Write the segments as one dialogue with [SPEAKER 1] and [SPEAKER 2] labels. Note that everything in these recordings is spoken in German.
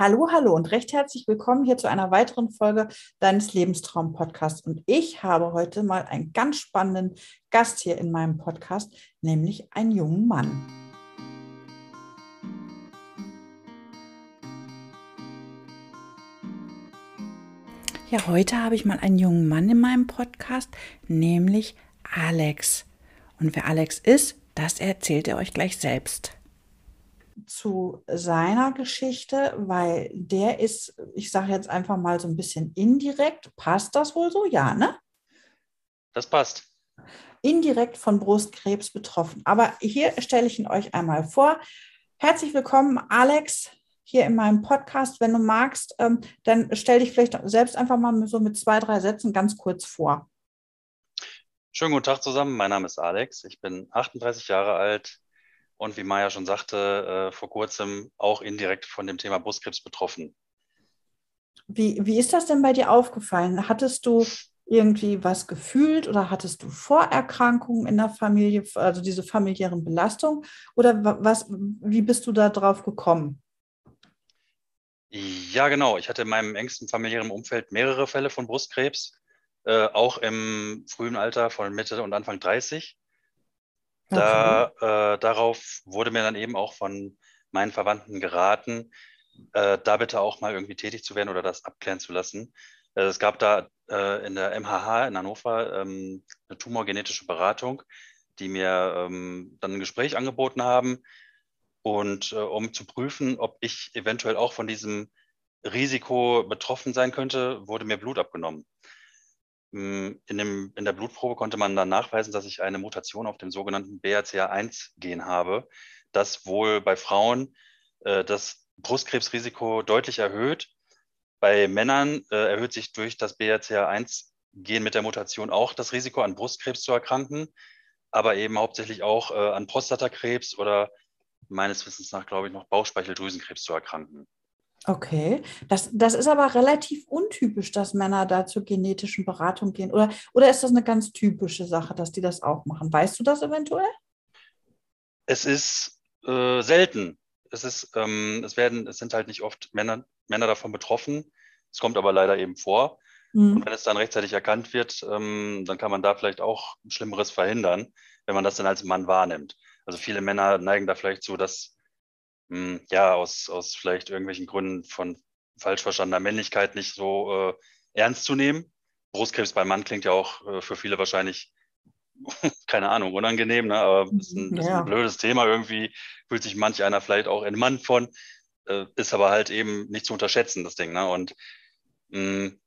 [SPEAKER 1] Hallo, hallo und recht herzlich willkommen hier zu einer weiteren Folge deines Lebenstraum-Podcasts. Und ich habe heute mal einen ganz spannenden Gast hier in meinem Podcast, nämlich einen jungen Mann. Ja, heute habe ich mal einen jungen Mann in meinem Podcast, nämlich Alex. Und wer Alex ist, das erzählt er euch gleich selbst zu seiner Geschichte, weil der ist, ich sage jetzt einfach mal so ein bisschen indirekt. Passt das wohl so? Ja, ne?
[SPEAKER 2] Das passt.
[SPEAKER 1] Indirekt von Brustkrebs betroffen. Aber hier stelle ich ihn euch einmal vor. Herzlich willkommen, Alex, hier in meinem Podcast. Wenn du magst, ähm, dann stell dich vielleicht selbst einfach mal so mit zwei, drei Sätzen ganz kurz vor.
[SPEAKER 2] Schönen guten Tag zusammen. Mein Name ist Alex. Ich bin 38 Jahre alt, und wie Maya schon sagte, äh, vor kurzem auch indirekt von dem Thema Brustkrebs betroffen.
[SPEAKER 1] Wie, wie ist das denn bei dir aufgefallen? Hattest du irgendwie was gefühlt oder hattest du Vorerkrankungen in der Familie, also diese familiären Belastungen? Oder was, wie bist du da drauf gekommen?
[SPEAKER 2] Ja, genau. Ich hatte in meinem engsten familiären Umfeld mehrere Fälle von Brustkrebs, äh, auch im frühen Alter von Mitte und Anfang 30. Da, äh, darauf wurde mir dann eben auch von meinen Verwandten geraten, äh, da bitte auch mal irgendwie tätig zu werden oder das abklären zu lassen. Äh, es gab da äh, in der MHH in Hannover ähm, eine tumorgenetische Beratung, die mir ähm, dann ein Gespräch angeboten haben. Und äh, um zu prüfen, ob ich eventuell auch von diesem Risiko betroffen sein könnte, wurde mir Blut abgenommen. Hm, in, dem, in der Blutprobe konnte man dann nachweisen, dass ich eine Mutation auf dem sogenannten BRCA1-Gen habe, das wohl bei Frauen äh, das Brustkrebsrisiko deutlich erhöht. Bei Männern äh, erhöht sich durch das BRCA1-Gen mit der Mutation auch das Risiko, an Brustkrebs zu erkranken, aber eben hauptsächlich auch äh, an Prostatakrebs oder meines Wissens nach, glaube ich, noch Bauchspeicheldrüsenkrebs zu erkranken.
[SPEAKER 1] Okay, das, das ist aber relativ untypisch, dass Männer da zur genetischen Beratung gehen. Oder, oder ist das eine ganz typische Sache, dass die das auch machen? Weißt du das eventuell?
[SPEAKER 2] Es ist äh, selten. Es, ist, ähm, es, werden, es sind halt nicht oft Männer, Männer davon betroffen. Es kommt aber leider eben vor. Mhm. Und wenn es dann rechtzeitig erkannt wird, ähm, dann kann man da vielleicht auch Schlimmeres verhindern, wenn man das dann als Mann wahrnimmt. Also viele Männer neigen da vielleicht zu, dass hm, ja, aus, aus vielleicht irgendwelchen Gründen von falsch verstandener Männlichkeit nicht so äh, ernst zu nehmen. Brustkrebs beim Mann klingt ja auch äh, für viele wahrscheinlich, keine Ahnung, unangenehm, ne? aber ist ein, ja. ist ein blödes Thema. Irgendwie fühlt sich manch einer vielleicht auch entmannt von, äh, ist aber halt eben nicht zu unterschätzen, das Ding. Ne? Und mh, hm,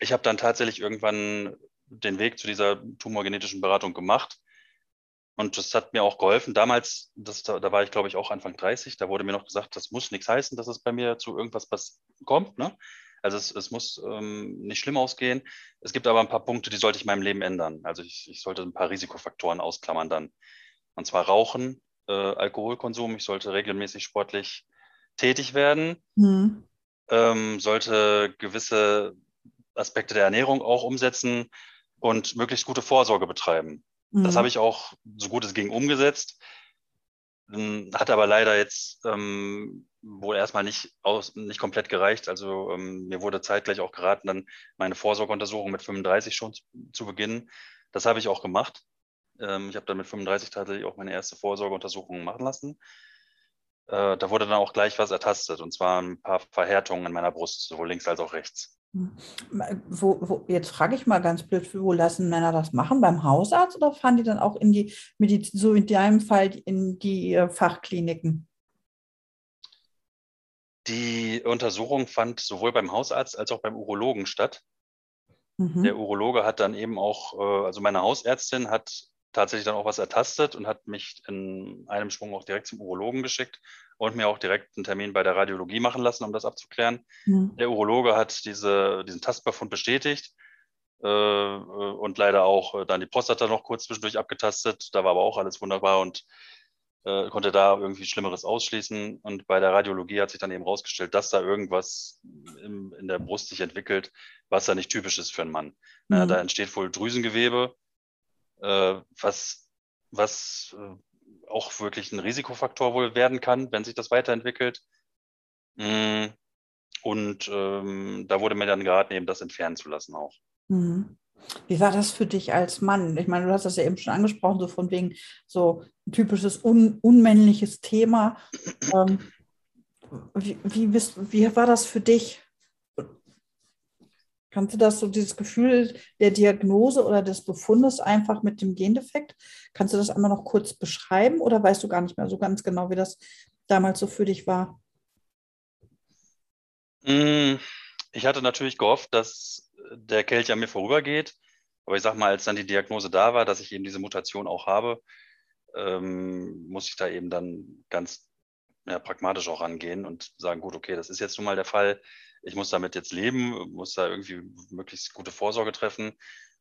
[SPEAKER 2] ich habe dann tatsächlich irgendwann den Weg zu dieser tumorgenetischen Beratung gemacht und das hat mir auch geholfen. Damals, das, da, da war ich, glaube ich, auch Anfang 30, da wurde mir noch gesagt, das muss nichts heißen, dass es bei mir zu irgendwas kommt. Ne? Also es, es muss ähm, nicht schlimm ausgehen. Es gibt aber ein paar Punkte, die sollte ich in meinem Leben ändern. Also ich, ich sollte ein paar Risikofaktoren ausklammern dann. Und zwar Rauchen, äh, Alkoholkonsum. Ich sollte regelmäßig sportlich tätig werden. Mhm. Ähm, sollte gewisse Aspekte der Ernährung auch umsetzen und möglichst gute Vorsorge betreiben. Das habe mhm. ich auch so gut es ging umgesetzt. Hm, hat aber leider jetzt ähm, wohl erstmal nicht, aus, nicht komplett gereicht. Also ähm, mir wurde zeitgleich auch geraten, dann meine Vorsorgeuntersuchung mit 35 schon zu, zu beginnen. Das habe ich auch gemacht. Ähm, ich habe dann mit 35 tatsächlich auch meine erste Vorsorgeuntersuchung machen lassen. Äh, da wurde dann auch gleich was ertastet, und zwar ein paar Verhärtungen in meiner Brust, sowohl links als auch rechts.
[SPEAKER 1] Wo, wo, jetzt frage ich mal ganz blöd, wo lassen Männer das machen? Beim Hausarzt oder fahren die dann auch in die Medizin, so in deinem Fall in die äh, Fachkliniken?
[SPEAKER 2] Die Untersuchung fand sowohl beim Hausarzt als auch beim Urologen statt. Mhm. Der Urologe hat dann eben auch, äh, also meine Hausärztin hat tatsächlich dann auch was ertastet und hat mich in einem Schwung auch direkt zum Urologen geschickt und mir auch direkt einen Termin bei der Radiologie machen lassen, um das abzuklären. Mhm. Der Urologe hat diese, diesen Tastbefund bestätigt äh, und leider auch äh, dann die Prostata noch kurz zwischendurch abgetastet. Da war aber auch alles wunderbar und äh, konnte da irgendwie Schlimmeres ausschließen. Und bei der Radiologie hat sich dann eben rausgestellt, dass da irgendwas im, in der Brust sich entwickelt, was da nicht typisch ist für einen Mann. Mhm. Ja, da entsteht wohl Drüsengewebe, äh, was, was äh, auch wirklich ein Risikofaktor wohl werden kann, wenn sich das weiterentwickelt. Mm, und ähm, da wurde mir dann geraten, eben das entfernen zu lassen auch. Mhm.
[SPEAKER 1] Wie war das für dich als Mann? Ich meine, du hast das ja eben schon angesprochen, so von wegen so ein typisches un unmännliches Thema. Ähm, wie, wie, bist, wie war das für dich? Kannst du das so, dieses Gefühl der Diagnose oder des Befundes einfach mit dem Gendefekt, kannst du das einmal noch kurz beschreiben oder weißt du gar nicht mehr so ganz genau, wie das damals so für dich war?
[SPEAKER 2] Mm, ich hatte natürlich gehofft, dass der Kelch an mir vorübergeht. Aber ich sag mal, als dann die Diagnose da war, dass ich eben diese Mutation auch habe, ähm, muss ich da eben dann ganz ja, pragmatisch auch rangehen und sagen, gut, okay, das ist jetzt nun mal der Fall. Ich muss damit jetzt leben, muss da irgendwie möglichst gute Vorsorge treffen.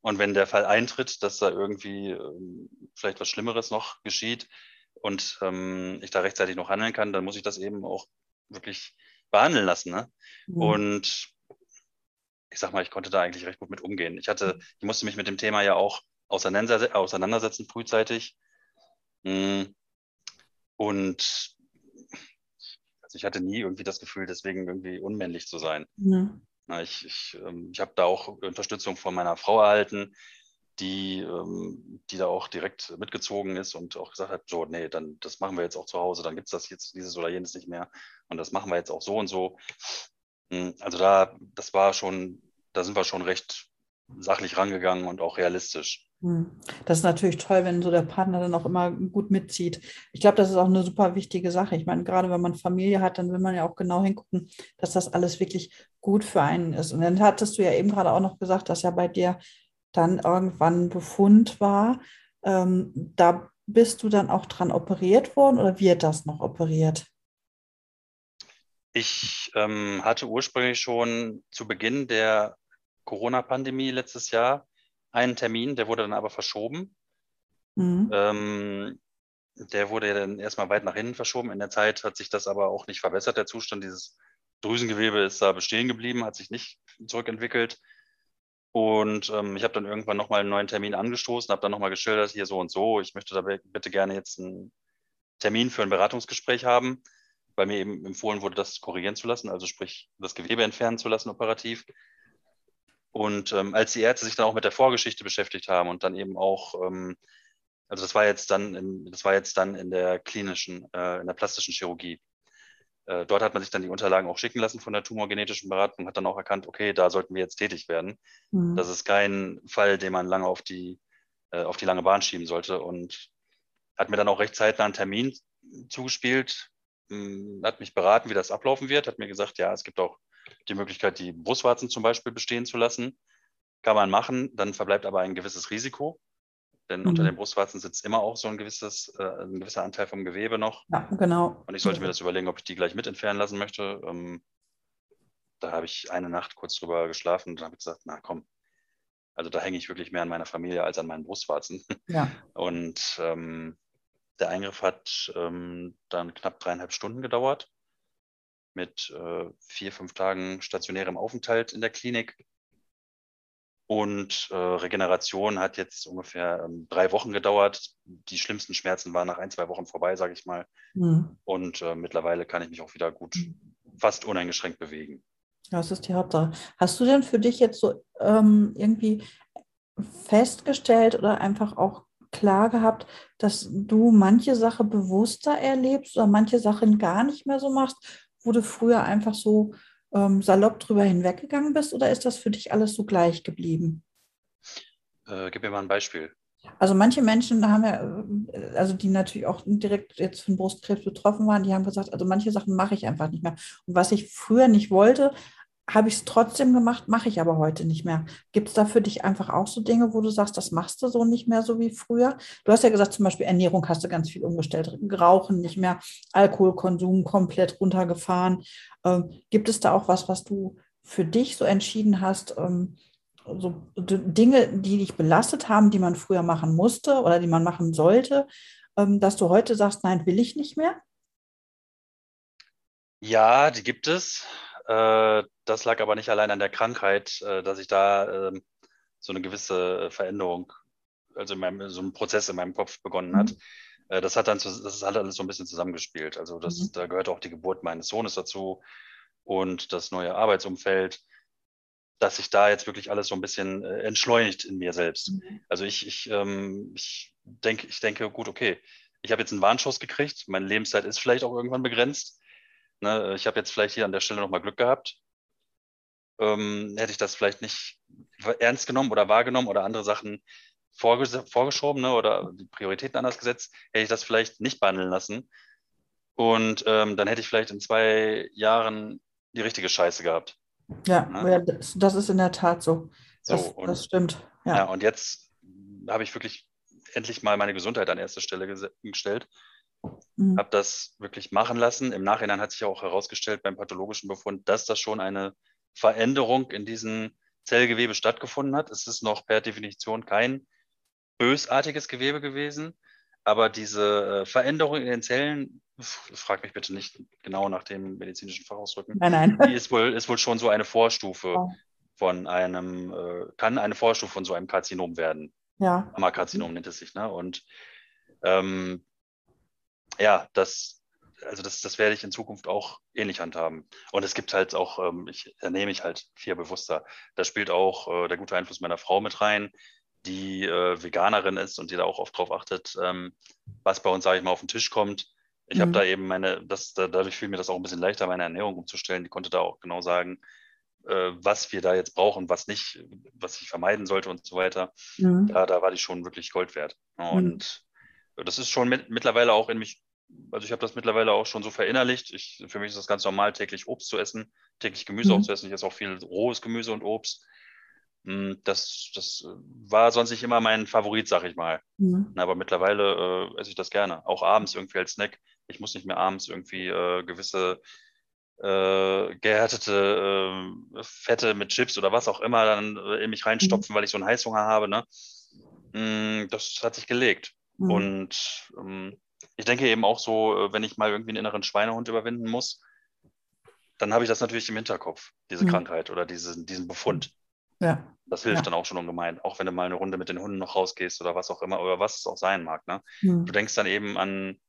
[SPEAKER 2] Und wenn der Fall eintritt, dass da irgendwie ähm, vielleicht was Schlimmeres noch geschieht und ähm, ich da rechtzeitig noch handeln kann, dann muss ich das eben auch wirklich behandeln lassen. Ne? Mhm. Und ich sag mal, ich konnte da eigentlich recht gut mit umgehen. Ich hatte, mhm. ich musste mich mit dem Thema ja auch auseinandersetzen, frühzeitig. Hm. Und also ich hatte nie irgendwie das Gefühl, deswegen irgendwie unmännlich zu sein. Ja. Ich, ich, ähm, ich habe da auch Unterstützung von meiner Frau erhalten, die, ähm, die da auch direkt mitgezogen ist und auch gesagt hat, so, nee, dann das machen wir jetzt auch zu Hause, dann gibt es das jetzt dieses oder jenes nicht mehr und das machen wir jetzt auch so und so. Hm, also da, das war schon, da sind wir schon recht sachlich rangegangen und auch realistisch.
[SPEAKER 1] Hm. Das ist natürlich toll, wenn so der Partner dann auch immer gut mitzieht. Ich glaube, das ist auch eine super wichtige Sache. Ich meine, gerade wenn man Familie hat, dann will man ja auch genau hingucken, dass das alles wirklich gut für einen ist. Und dann hattest du ja eben gerade auch noch gesagt, dass ja bei dir dann irgendwann Befund war. Ähm, da bist du dann auch dran operiert worden oder wird das noch operiert?
[SPEAKER 2] Ich ähm, hatte ursprünglich schon zu Beginn der Corona-Pandemie letztes Jahr einen Termin, der wurde dann aber verschoben. Mhm. Ähm, der wurde dann erstmal weit nach hinten verschoben. In der Zeit hat sich das aber auch nicht verbessert, der Zustand. Dieses Drüsengewebe ist da bestehen geblieben, hat sich nicht zurückentwickelt. Und ähm, ich habe dann irgendwann nochmal einen neuen Termin angestoßen, habe dann nochmal geschildert, hier so und so, ich möchte da bitte gerne jetzt einen Termin für ein Beratungsgespräch haben weil mir eben empfohlen wurde, das korrigieren zu lassen, also sprich das Gewebe entfernen zu lassen operativ. Und ähm, als die Ärzte sich dann auch mit der Vorgeschichte beschäftigt haben und dann eben auch, ähm, also das war jetzt dann, in, das war jetzt dann in der klinischen, äh, in der plastischen Chirurgie. Äh, dort hat man sich dann die Unterlagen auch schicken lassen von der tumorgenetischen Beratung hat dann auch erkannt, okay, da sollten wir jetzt tätig werden. Mhm. Das ist kein Fall, den man lange auf die, äh, auf die lange Bahn schieben sollte und hat mir dann auch recht zeitnah einen Termin zugespielt, hat mich beraten, wie das ablaufen wird, hat mir gesagt, ja, es gibt auch die Möglichkeit, die Brustwarzen zum Beispiel bestehen zu lassen. Kann man machen, dann verbleibt aber ein gewisses Risiko. Denn mhm. unter den Brustwarzen sitzt immer auch so ein, gewisses, äh, ein gewisser Anteil vom Gewebe noch.
[SPEAKER 1] Ja, genau.
[SPEAKER 2] Und ich sollte mir das überlegen, ob ich die gleich mit entfernen lassen möchte. Ähm, da habe ich eine Nacht kurz drüber geschlafen und habe gesagt, na komm, also da hänge ich wirklich mehr an meiner Familie als an meinen Brustwarzen. Ja. Und ähm, der Eingriff hat ähm, dann knapp dreieinhalb Stunden gedauert mit äh, vier, fünf Tagen stationärem Aufenthalt in der Klinik. Und äh, Regeneration hat jetzt ungefähr ähm, drei Wochen gedauert. Die schlimmsten Schmerzen waren nach ein, zwei Wochen vorbei, sage ich mal. Mhm. Und äh, mittlerweile kann ich mich auch wieder gut, fast uneingeschränkt bewegen.
[SPEAKER 1] Das ist die Hauptsache. Hast du denn für dich jetzt so ähm, irgendwie festgestellt oder einfach auch klar gehabt, dass du manche Sachen bewusster erlebst oder manche Sachen gar nicht mehr so machst, wo du früher einfach so ähm, salopp drüber hinweggegangen bist oder ist das für dich alles so gleich geblieben?
[SPEAKER 2] Äh, gib mir mal ein Beispiel.
[SPEAKER 1] Also manche Menschen, haben wir, äh, also die natürlich auch direkt jetzt von Brustkrebs betroffen waren, die haben gesagt, also manche Sachen mache ich einfach nicht mehr. Und was ich früher nicht wollte, habe ich es trotzdem gemacht, mache ich aber heute nicht mehr. Gibt es da für dich einfach auch so Dinge, wo du sagst, das machst du so nicht mehr so wie früher? Du hast ja gesagt, zum Beispiel Ernährung hast du ganz viel umgestellt, Rauchen nicht mehr, Alkoholkonsum komplett runtergefahren. Ähm, gibt es da auch was, was du für dich so entschieden hast, ähm, so Dinge, die dich belastet haben, die man früher machen musste oder die man machen sollte, ähm, dass du heute sagst, nein, will ich nicht mehr?
[SPEAKER 2] Ja, die gibt es. Äh, das lag aber nicht allein an der Krankheit, äh, dass ich da ähm, so eine gewisse Veränderung, also in meinem, so ein Prozess in meinem Kopf begonnen hat. Mhm. Äh, das hat dann, das hat alles so ein bisschen zusammengespielt. Also das, mhm. da gehört auch die Geburt meines Sohnes dazu. und das neue Arbeitsumfeld, dass sich da jetzt wirklich alles so ein bisschen äh, entschleunigt in mir selbst. Mhm. Also ich, ich, ähm, ich, denke, ich denke, gut, okay, ich habe jetzt einen Warnschuss gekriegt, meine Lebenszeit ist vielleicht auch irgendwann begrenzt. Ne? Ich habe jetzt vielleicht hier an der Stelle nochmal Glück gehabt. Ähm, hätte ich das vielleicht nicht ernst genommen oder wahrgenommen oder andere Sachen vorges vorgeschoben ne? oder die Prioritäten anders gesetzt, hätte ich das vielleicht nicht behandeln lassen. Und ähm, dann hätte ich vielleicht in zwei Jahren die richtige Scheiße gehabt.
[SPEAKER 1] Ja, ne? ja das, das, ist in der Tat so. Das, so, und, das stimmt.
[SPEAKER 2] Ja. ja, und jetzt habe ich wirklich endlich mal meine Gesundheit an erste Stelle gestellt. Mhm. Habe das wirklich machen lassen. Im Nachhinein hat sich auch herausgestellt beim pathologischen Befund, dass das schon eine Veränderung in diesem Zellgewebe stattgefunden hat. Es ist noch per Definition kein bösartiges Gewebe gewesen, aber diese äh, Veränderung in den Zellen, frag mich bitte nicht genau nach dem medizinischen Fachausdrücken,
[SPEAKER 1] nein, nein.
[SPEAKER 2] die ist wohl, ist wohl schon so eine Vorstufe oh. von einem, äh, kann eine Vorstufe von so einem Karzinom werden.
[SPEAKER 1] Ja.
[SPEAKER 2] Mammakarzinom nennt es sich. Ne? Und ähm, ja, das, also das, das werde ich in Zukunft auch ähnlich handhaben. Und es gibt halt auch, ähm, ich ernehme mich halt viel bewusster. Da spielt auch äh, der gute Einfluss meiner Frau mit rein, die äh, Veganerin ist und die da auch oft drauf achtet, ähm, was bei uns, sage ich mal, auf den Tisch kommt. Ich mhm. habe da eben meine, das, da, dadurch fiel mir das auch ein bisschen leichter, meine Ernährung umzustellen. Die konnte da auch genau sagen, äh, was wir da jetzt brauchen, was nicht, was ich vermeiden sollte und so weiter. Mhm. Da, da war die schon wirklich Gold wert. Und mhm. Das ist schon mit, mittlerweile auch in mich, also ich habe das mittlerweile auch schon so verinnerlicht. Ich, für mich ist das ganz normal, täglich Obst zu essen, täglich Gemüse mhm. auch zu essen. Ich esse auch viel rohes Gemüse und Obst. Hm, das, das war sonst nicht immer mein Favorit, sag ich mal. Mhm. Aber mittlerweile äh, esse ich das gerne. Auch abends irgendwie als Snack. Ich muss nicht mehr abends irgendwie äh, gewisse äh, gehärtete äh, Fette mit Chips oder was auch immer dann äh, in mich reinstopfen, mhm. weil ich so einen Heißhunger habe. Ne? Mm, das hat sich gelegt. Mhm. Und ähm, ich denke eben auch so, äh, wenn ich mal irgendwie einen inneren Schweinehund überwinden muss, dann habe ich das natürlich im Hinterkopf, diese mhm. Krankheit oder diese, diesen Befund.
[SPEAKER 1] Ja.
[SPEAKER 2] Das hilft ja. dann auch schon ungemein, auch wenn du mal eine Runde mit den Hunden noch rausgehst oder was auch immer, oder was es auch sein mag. Ne? Mhm. Du denkst dann eben an,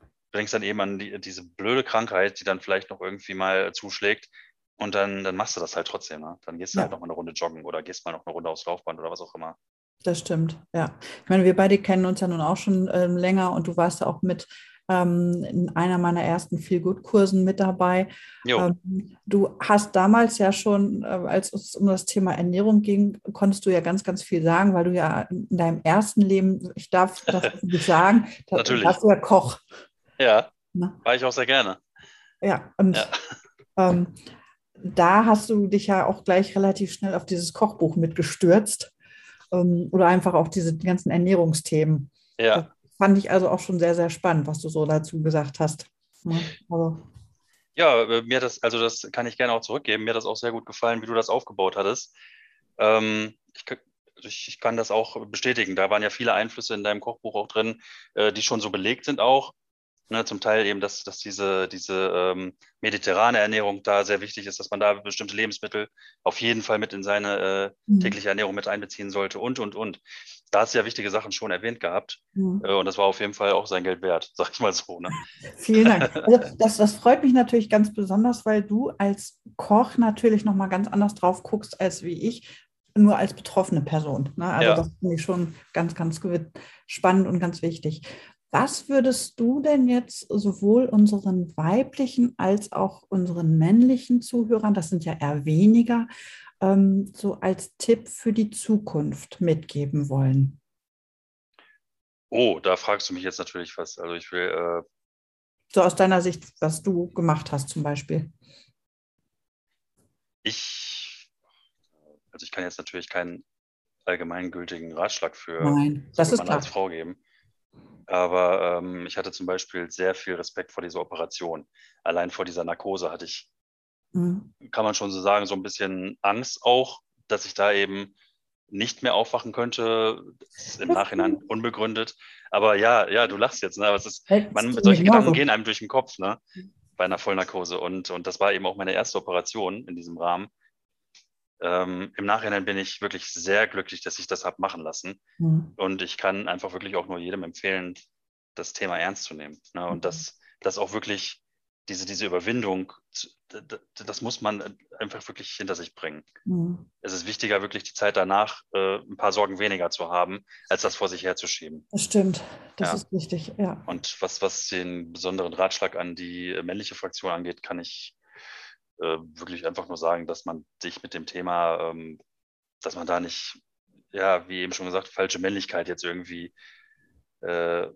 [SPEAKER 2] du denkst dann eben an die, diese blöde Krankheit, die dann vielleicht noch irgendwie mal zuschlägt. Und dann, dann machst du das halt trotzdem. Ne? Dann gehst du ja. halt noch mal eine Runde joggen oder gehst mal noch eine Runde aufs Laufband oder was auch immer.
[SPEAKER 1] Das stimmt, ja. Ich meine, wir beide kennen uns ja nun auch schon ähm, länger und du warst ja auch mit ähm, in einer meiner ersten Feel-Good-Kursen mit dabei. Ähm, du hast damals ja schon, äh, als es um das Thema Ernährung ging, konntest du ja ganz, ganz viel sagen, weil du ja in deinem ersten Leben, ich darf das nicht sagen, da,
[SPEAKER 2] Natürlich.
[SPEAKER 1] warst du ja Koch.
[SPEAKER 2] Ja, Na? war ich auch sehr gerne.
[SPEAKER 1] Ja, und ja. Ähm, da hast du dich ja auch gleich relativ schnell auf dieses Kochbuch mitgestürzt ähm, oder einfach auch diese ganzen Ernährungsthemen.
[SPEAKER 2] Ja.
[SPEAKER 1] Das fand ich also auch schon sehr, sehr spannend, was du so dazu gesagt hast.
[SPEAKER 2] Ja, also. ja äh, mir das, also das kann ich gerne auch zurückgeben. Mir hat das auch sehr gut gefallen, wie du das aufgebaut hattest. Ähm, ich, ich, ich, kann das auch bestätigen. Da waren ja viele Einflüsse in deinem Kochbuch auch drin, äh, die schon so belegt sind auch. Ne, zum Teil eben, dass, dass diese, diese ähm, mediterrane Ernährung da sehr wichtig ist, dass man da bestimmte Lebensmittel auf jeden Fall mit in seine äh, mhm. tägliche Ernährung mit einbeziehen sollte und, und, und. Da hast du ja wichtige Sachen schon erwähnt gehabt. Mhm. Äh, und das war auf jeden Fall auch sein Geld wert, sag ich mal so. Ne?
[SPEAKER 1] Vielen Dank. Also das, das freut mich natürlich ganz besonders, weil du als Koch natürlich nochmal ganz anders drauf guckst als wie ich, nur als betroffene Person. Ne? Also ja. das finde ich schon ganz, ganz spannend und ganz wichtig. Was würdest du denn jetzt sowohl unseren weiblichen als auch unseren männlichen Zuhörern, das sind ja eher weniger, ähm, so als Tipp für die Zukunft mitgeben wollen?
[SPEAKER 2] Oh, da fragst du mich jetzt natürlich was. Also ich will. Äh,
[SPEAKER 1] so aus deiner Sicht, was du gemacht hast zum Beispiel.
[SPEAKER 2] Ich, also ich kann jetzt natürlich keinen allgemeingültigen Ratschlag für
[SPEAKER 1] Nein, das ist
[SPEAKER 2] klar. als Frau geben. Aber ähm, ich hatte zum Beispiel sehr viel Respekt vor dieser Operation. Allein vor dieser Narkose hatte ich, mhm. kann man schon so sagen, so ein bisschen Angst auch, dass ich da eben nicht mehr aufwachen könnte. Das ist im Nachhinein unbegründet. Aber ja, ja, du lachst jetzt, ne? Aber es ist, man, solche Gedanken gehen einem durch den Kopf, ne? Bei einer Vollnarkose. Und, und das war eben auch meine erste Operation in diesem Rahmen. Ähm, Im Nachhinein bin ich wirklich sehr glücklich, dass ich das habe machen lassen. Mhm. Und ich kann einfach wirklich auch nur jedem empfehlen, das Thema ernst zu nehmen. Ne? Und mhm. das, das auch wirklich diese, diese Überwindung, das muss man einfach wirklich hinter sich bringen. Mhm. Es ist wichtiger, wirklich die Zeit danach äh, ein paar Sorgen weniger zu haben, als das vor sich herzuschieben.
[SPEAKER 1] Das stimmt, das ja. ist wichtig, ja.
[SPEAKER 2] Und was, was den besonderen Ratschlag an die männliche Fraktion angeht, kann ich äh, wirklich einfach nur sagen, dass man sich mit dem Thema, ähm, dass man da nicht, ja, wie eben schon gesagt, falsche Männlichkeit jetzt irgendwie äh,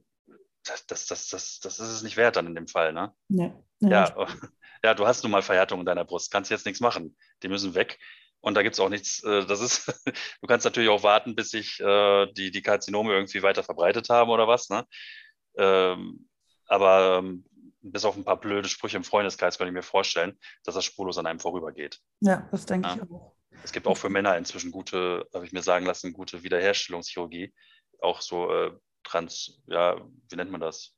[SPEAKER 2] das, das, das, das, das ist es nicht wert dann in dem Fall, ne? Nee, ja, ja, du hast nun mal Verhärtung in deiner Brust, kannst jetzt nichts machen. Die müssen weg. Und da gibt es auch nichts, äh, das ist, du kannst natürlich auch warten, bis sich äh, die, die Karzinome irgendwie weiter verbreitet haben oder was, ne? Ähm, aber ähm, bis auf ein paar blöde Sprüche im Freundeskreis kann ich mir vorstellen, dass das spurlos an einem vorübergeht.
[SPEAKER 1] Ja, das denke ja. ich auch.
[SPEAKER 2] Es gibt auch für Männer inzwischen gute, habe ich mir sagen lassen, gute Wiederherstellungschirurgie. Auch so äh, trans, ja, wie nennt man das?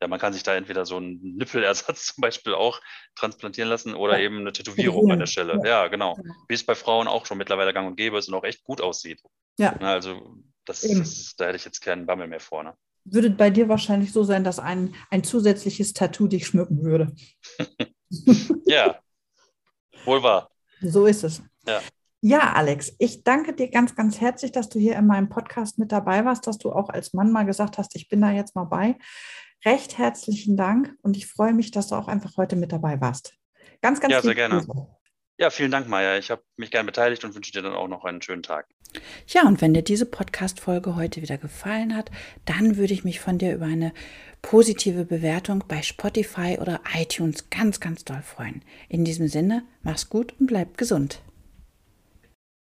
[SPEAKER 2] Ja, man kann sich da entweder so einen Nippelersatz zum Beispiel auch transplantieren lassen oder ja. eben eine Tätowierung an der Stelle. Ja, genau. Ja. Wie es bei Frauen auch schon mittlerweile gang und gäbe ist und auch echt gut aussieht. Ja. Also das, das, da hätte ich jetzt keinen Bammel mehr vor. Ne?
[SPEAKER 1] Würde bei dir wahrscheinlich so sein, dass ein, ein zusätzliches Tattoo dich schmücken würde.
[SPEAKER 2] ja, wohl wahr.
[SPEAKER 1] So ist es. Ja. Ja, Alex, ich danke dir ganz, ganz herzlich, dass du hier in meinem Podcast mit dabei warst, dass du auch als Mann mal gesagt hast, ich bin da jetzt mal bei. Recht herzlichen Dank und ich freue mich, dass du auch einfach heute mit dabei warst. Ganz, ganz
[SPEAKER 2] Ja, sehr gerne. Grüße. Ja, vielen Dank, Maja. Ich habe mich gerne beteiligt und wünsche dir dann auch noch einen schönen Tag.
[SPEAKER 1] Ja, und wenn dir diese Podcast-Folge heute wieder gefallen hat, dann würde ich mich von dir über eine positive Bewertung bei Spotify oder iTunes ganz, ganz doll freuen. In diesem Sinne, mach's gut und bleib gesund.